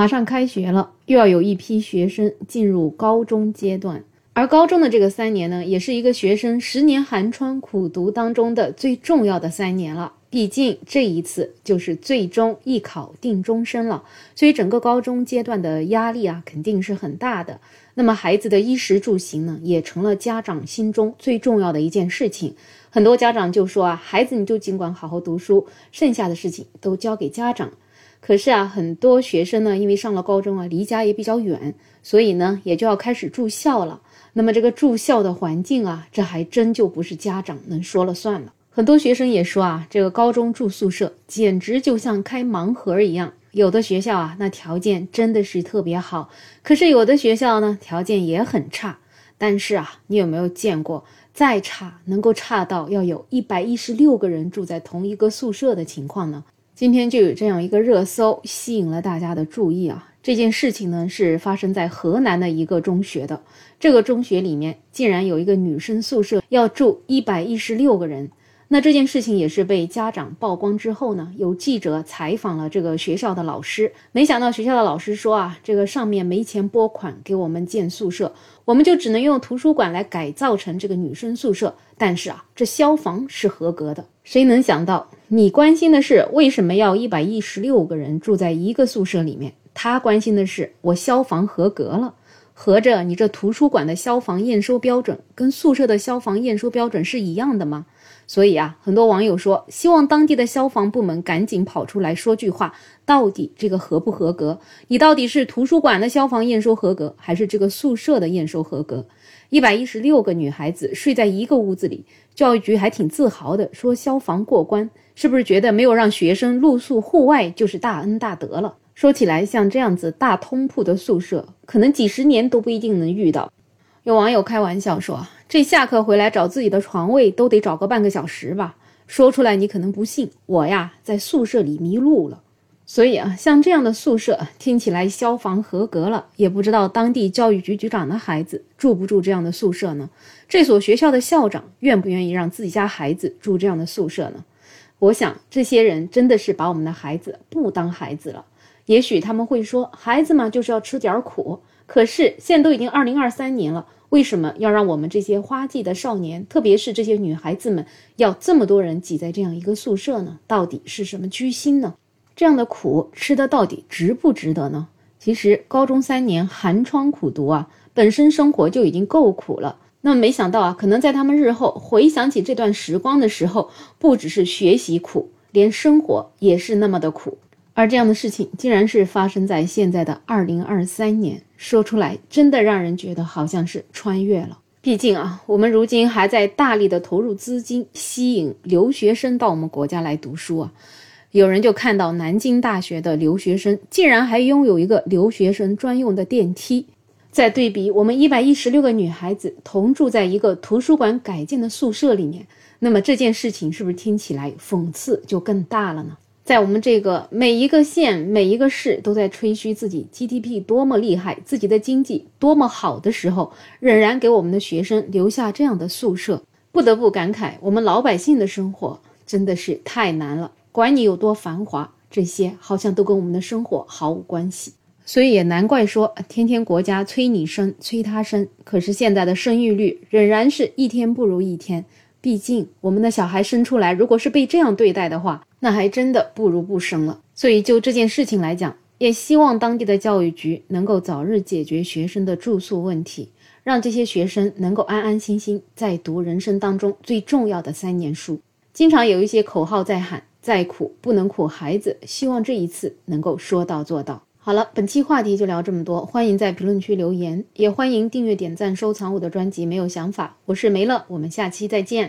马上开学了，又要有一批学生进入高中阶段，而高中的这个三年呢，也是一个学生十年寒窗苦读当中的最重要的三年了。毕竟这一次就是最终一考定终身了，所以整个高中阶段的压力啊，肯定是很大的。那么孩子的衣食住行呢，也成了家长心中最重要的一件事情。很多家长就说啊，孩子你就尽管好好读书，剩下的事情都交给家长。可是啊，很多学生呢，因为上了高中啊，离家也比较远，所以呢，也就要开始住校了。那么这个住校的环境啊，这还真就不是家长能说了算了。很多学生也说啊，这个高中住宿舍简直就像开盲盒一样。有的学校啊，那条件真的是特别好，可是有的学校呢，条件也很差。但是啊，你有没有见过再差能够差到要有一百一十六个人住在同一个宿舍的情况呢？今天就有这样一个热搜吸引了大家的注意啊！这件事情呢是发生在河南的一个中学的，这个中学里面竟然有一个女生宿舍要住一百一十六个人。那这件事情也是被家长曝光之后呢，有记者采访了这个学校的老师，没想到学校的老师说啊，这个上面没钱拨款给我们建宿舍，我们就只能用图书馆来改造成这个女生宿舍。但是啊，这消防是合格的。谁能想到，你关心的是为什么要一百一十六个人住在一个宿舍里面，他关心的是我消防合格了。合着你这图书馆的消防验收标准跟宿舍的消防验收标准是一样的吗？所以啊，很多网友说，希望当地的消防部门赶紧跑出来说句话，到底这个合不合格？你到底是图书馆的消防验收合格，还是这个宿舍的验收合格？一百一十六个女孩子睡在一个屋子里，教育局还挺自豪的说消防过关，是不是觉得没有让学生露宿户外就是大恩大德了？说起来，像这样子大通铺的宿舍，可能几十年都不一定能遇到。有网友开玩笑说。这下课回来找自己的床位都得找个半个小时吧？说出来你可能不信，我呀在宿舍里迷路了。所以啊，像这样的宿舍听起来消防合格了，也不知道当地教育局局长的孩子住不住这样的宿舍呢？这所学校的校长愿不愿意让自己家孩子住这样的宿舍呢？我想这些人真的是把我们的孩子不当孩子了。也许他们会说，孩子嘛就是要吃点苦。可是现在都已经二零二三年了。为什么要让我们这些花季的少年，特别是这些女孩子们，要这么多人挤在这样一个宿舍呢？到底是什么居心呢？这样的苦吃的到底值不值得呢？其实高中三年寒窗苦读啊，本身生活就已经够苦了。那么没想到啊，可能在他们日后回想起这段时光的时候，不只是学习苦，连生活也是那么的苦。而这样的事情竟然是发生在现在的二零二三年，说出来真的让人觉得好像是穿越了。毕竟啊，我们如今还在大力的投入资金，吸引留学生到我们国家来读书啊。有人就看到南京大学的留学生竟然还拥有一个留学生专用的电梯，再对比我们一百一十六个女孩子同住在一个图书馆改建的宿舍里面，那么这件事情是不是听起来讽刺就更大了呢？在我们这个每一个县、每一个市都在吹嘘自己 GDP 多么厉害，自己的经济多么好的时候，仍然给我们的学生留下这样的宿舍，不得不感慨，我们老百姓的生活真的是太难了。管你有多繁华，这些好像都跟我们的生活毫无关系。所以也难怪说，天天国家催你生，催他生，可是现在的生育率仍然是一天不如一天。毕竟我们的小孩生出来，如果是被这样对待的话，那还真的不如不生了。所以就这件事情来讲，也希望当地的教育局能够早日解决学生的住宿问题，让这些学生能够安安心心在读人生当中最重要的三年书。经常有一些口号在喊“再苦不能苦孩子”，希望这一次能够说到做到。好了，本期话题就聊这么多，欢迎在评论区留言，也欢迎订阅、点赞、收藏我的专辑。没有想法，我是梅乐，我们下期再见。